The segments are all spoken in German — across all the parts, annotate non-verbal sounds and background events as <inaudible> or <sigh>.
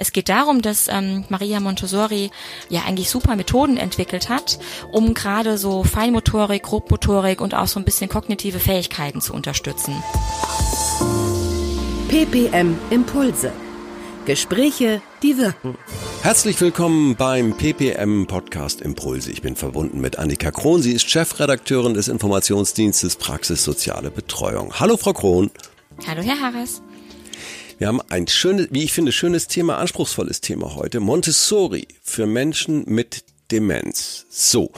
Es geht darum, dass ähm, Maria Montessori ja eigentlich super Methoden entwickelt hat, um gerade so Feinmotorik, Grobmotorik und auch so ein bisschen kognitive Fähigkeiten zu unterstützen. PPM Impulse. Gespräche, die wirken. Herzlich willkommen beim PPM Podcast Impulse. Ich bin verbunden mit Annika Krohn. Sie ist Chefredakteurin des Informationsdienstes Praxis Soziale Betreuung. Hallo, Frau Krohn. Hallo, Herr Harris. Wir haben ein schönes, wie ich finde, schönes Thema, anspruchsvolles Thema heute. Montessori für Menschen mit Demenz. So,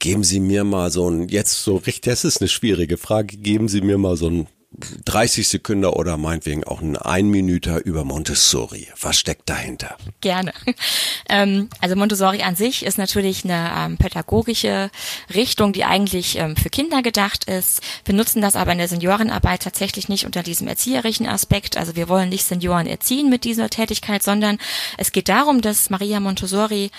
geben Sie mir mal so ein, jetzt so richtig, das ist eine schwierige Frage, geben Sie mir mal so ein 30 Sekunden oder meinetwegen auch ein Einminüter über Montessori. Was steckt dahinter? Gerne. <laughs> Ähm, also Montessori an sich ist natürlich eine ähm, pädagogische Richtung, die eigentlich ähm, für Kinder gedacht ist. Wir nutzen das aber in der Seniorenarbeit tatsächlich nicht unter diesem erzieherischen Aspekt. Also wir wollen nicht Senioren erziehen mit dieser Tätigkeit, sondern es geht darum, dass Maria Montessori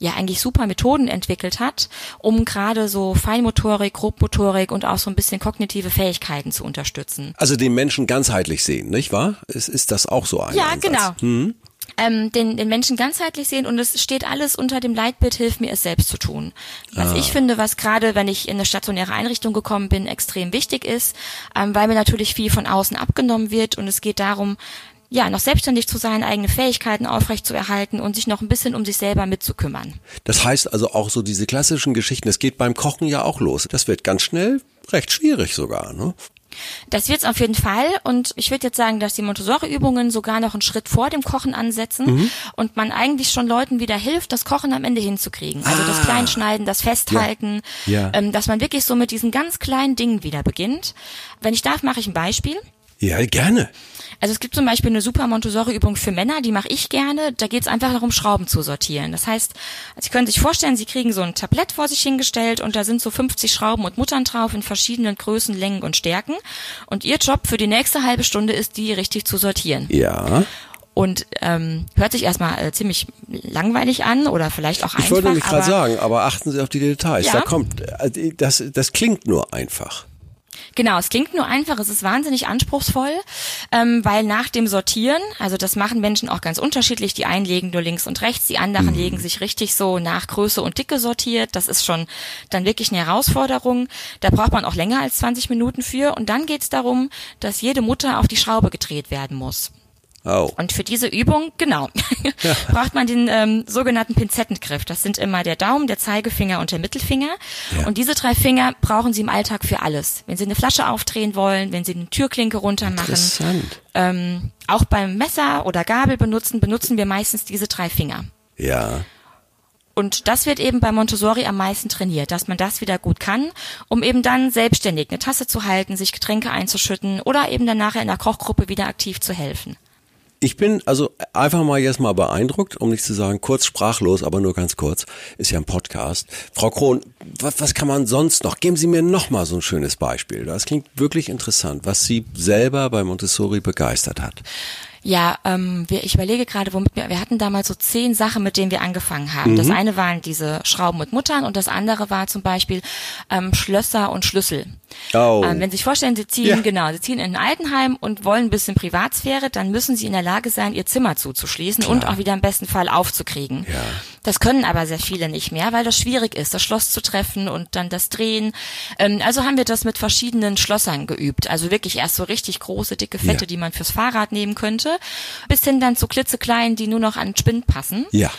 ja eigentlich super Methoden entwickelt hat, um gerade so Feinmotorik, Grobmotorik und auch so ein bisschen kognitive Fähigkeiten zu unterstützen. Also den Menschen ganzheitlich sehen, nicht wahr? Ist, ist das auch so ein Ja, Ansatz? genau. Hm? ähm, den, den Menschen ganzheitlich sehen und es steht alles unter dem Leitbild, hilf mir es selbst zu tun. Was Ah. ich finde, was gerade, wenn ich in eine stationäre Einrichtung gekommen bin, extrem wichtig ist, ähm, weil mir natürlich viel von außen abgenommen wird und es geht darum, ja, noch selbstständig zu sein, eigene Fähigkeiten aufrechtzuerhalten und sich noch ein bisschen um sich selber mitzukümmern. Das heißt also auch so diese klassischen Geschichten, es geht beim Kochen ja auch los. Das wird ganz schnell recht schwierig sogar, ne? Das wird's auf jeden Fall und ich würde jetzt sagen, dass die Montessori-Übungen sogar noch einen Schritt vor dem Kochen ansetzen und man eigentlich schon Leuten wieder hilft, das Kochen am Ende hinzukriegen. Also das Ah. Kleinschneiden, das Festhalten, Ja. Ähm, dass man wirklich so mit diesen ganz kleinen Dingen wieder beginnt. Wenn ich darf, mache ich ein Beispiel. Ja, gerne. Also es gibt zum Beispiel eine super Montessori-Übung für Männer, die mache ich gerne. Da geht es einfach darum, Schrauben zu sortieren. Das heißt, Sie können sich vorstellen, Sie kriegen so ein Tablett vor sich hingestellt und da sind so 50 Schrauben und Muttern drauf in verschiedenen Größen, Längen und Stärken. Und Ihr Job für die nächste halbe Stunde ist, die richtig zu sortieren. Ja. Und ähm, hört sich erstmal äh, ziemlich langweilig an oder vielleicht auch Ich einfach. wollte nämlich gerade sagen, aber achten Sie auf die Details. Ja. Da kommt, äh, das, das klingt nur einfach. Genau, es klingt nur einfach, es ist wahnsinnig anspruchsvoll, ähm, weil nach dem Sortieren, also das machen Menschen auch ganz unterschiedlich, die einen legen nur links und rechts, die anderen legen sich richtig so nach Größe und Dicke sortiert, das ist schon dann wirklich eine Herausforderung, da braucht man auch länger als 20 Minuten für und dann geht es darum, dass jede Mutter auf die Schraube gedreht werden muss. Oh. Und für diese Übung, genau, <laughs> <laughs> braucht man den ähm, sogenannten Pinzettengriff. Das sind immer der Daumen, der Zeigefinger und der Mittelfinger. Ja. Und diese drei Finger brauchen Sie im Alltag für alles. Wenn Sie eine Flasche aufdrehen wollen, wenn Sie eine Türklinke runter machen, Interessant. ähm, auch beim Messer oder Gabel benutzen, benutzen wir meistens diese drei Finger. Ja. Und das wird eben bei Montessori am meisten trainiert, dass man das wieder gut kann, um eben dann selbstständig eine Tasse zu halten, sich Getränke einzuschütten oder eben dann nachher in der Kochgruppe wieder aktiv zu helfen. Ich bin also einfach mal jetzt mal beeindruckt, um nicht zu sagen kurz sprachlos, aber nur ganz kurz. Ist ja ein Podcast. Frau Krohn, was, was kann man sonst noch? Geben Sie mir noch mal so ein schönes Beispiel. Das klingt wirklich interessant, was Sie selber bei Montessori begeistert hat. Ja, ähm, wir, ich überlege gerade, womit wir, wir hatten damals so zehn Sachen, mit denen wir angefangen haben. Das eine waren diese Schrauben mit Muttern und das andere war zum Beispiel ähm, Schlösser und Schlüssel. Oh. Ähm, wenn Sie sich vorstellen, Sie ziehen, Ja. genau, Sie ziehen in ein Altenheim und wollen ein bisschen Privatsphäre, dann müssen Sie in der Lage sein, Ihr Zimmer zuzuschließen und auch wieder im besten Fall aufzukriegen. Ja. Das können aber sehr viele nicht mehr, weil das schwierig ist, das Schloss zu treffen und dann das Drehen. Ähm, also haben wir das mit verschiedenen Schlossern geübt. Also wirklich erst so richtig große, dicke Fette, Ja. die man fürs Fahrrad nehmen könnte, bis hin dann zu klitzekleinen, die nur noch an den Spind passen. Ja.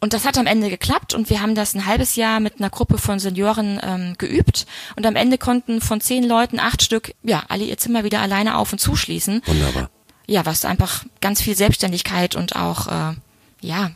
Und das hat am Ende geklappt und wir haben das ein halbes Jahr mit einer Gruppe von Senioren ähm, geübt und am Ende konnten von zehn Leuten acht Stück, ja, alle ihr Zimmer wieder alleine auf und zuschließen. Wunderbar. Ja, was einfach ganz viel Selbstständigkeit und auch, äh, ja,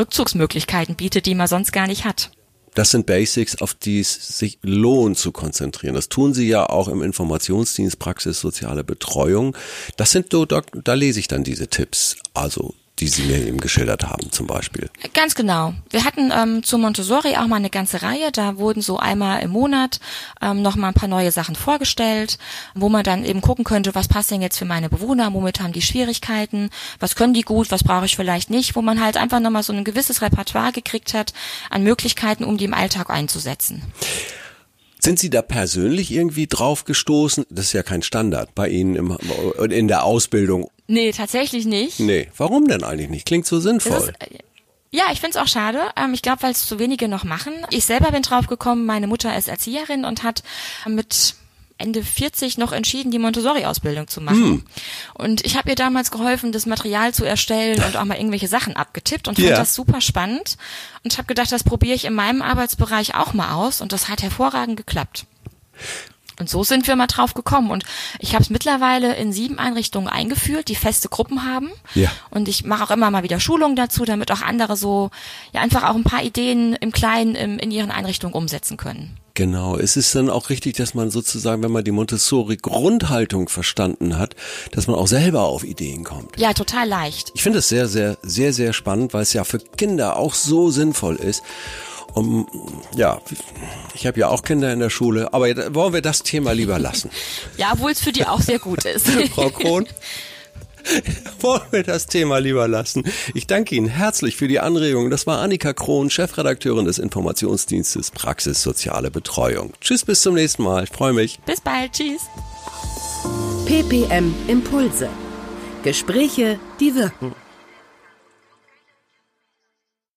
Rückzugsmöglichkeiten bietet, die man sonst gar nicht hat. Das sind Basics, auf die es sich lohnt zu konzentrieren. Das tun Sie ja auch im Informationsdienst Praxis Soziale Betreuung. Das sind so, da, da lese ich dann diese Tipps. Also die Sie mir eben geschildert haben zum Beispiel. Ganz genau. Wir hatten ähm, zu Montessori auch mal eine ganze Reihe. Da wurden so einmal im Monat ähm, noch mal ein paar neue Sachen vorgestellt, wo man dann eben gucken könnte, was passt denn jetzt für meine Bewohner, womit haben die Schwierigkeiten, was können die gut, was brauche ich vielleicht nicht, wo man halt einfach noch mal so ein gewisses Repertoire gekriegt hat an Möglichkeiten, um die im Alltag einzusetzen. Sind Sie da persönlich irgendwie drauf gestoßen? Das ist ja kein Standard bei Ihnen im, in der Ausbildung. Nee, tatsächlich nicht. Nee, warum denn eigentlich nicht? Klingt so sinnvoll. Äh, ja, ich find's auch schade. Ähm, ich glaube, weil es zu wenige noch machen. Ich selber bin drauf gekommen, meine Mutter ist Erzieherin und hat mit Ende 40 noch entschieden, die Montessori-Ausbildung zu machen. Hm. Und ich habe ihr damals geholfen, das Material zu erstellen und auch mal irgendwelche Sachen abgetippt und fand das super spannend. Und ich habe gedacht, das probiere ich in meinem Arbeitsbereich auch mal aus und das hat hervorragend geklappt. Und so sind wir mal drauf gekommen. Und ich habe es mittlerweile in sieben Einrichtungen eingeführt, die feste Gruppen haben. Ja. Und ich mache auch immer mal wieder Schulungen dazu, damit auch andere so ja einfach auch ein paar Ideen im Kleinen im, in ihren Einrichtungen umsetzen können. Genau, es ist dann auch richtig, dass man sozusagen, wenn man die Montessori-Grundhaltung verstanden hat, dass man auch selber auf Ideen kommt. Ja, total leicht. Ich finde es sehr, sehr, sehr, sehr spannend, weil es ja für Kinder auch so sinnvoll ist. Um, ja, ich habe ja auch Kinder in der Schule, aber wollen wir das Thema lieber lassen. ja, obwohl es für die auch sehr gut ist. <laughs> Frau Krohn, <laughs> wollen wir das Thema lieber lassen. Ich danke Ihnen herzlich für die Anregung. Das war Annika Krohn, Chefredakteurin des Informationsdienstes Praxis Soziale Betreuung. Tschüss, bis zum nächsten Mal. Ich freue mich. Bis bald. Tschüss. PPM Impulse. Gespräche, die wirken.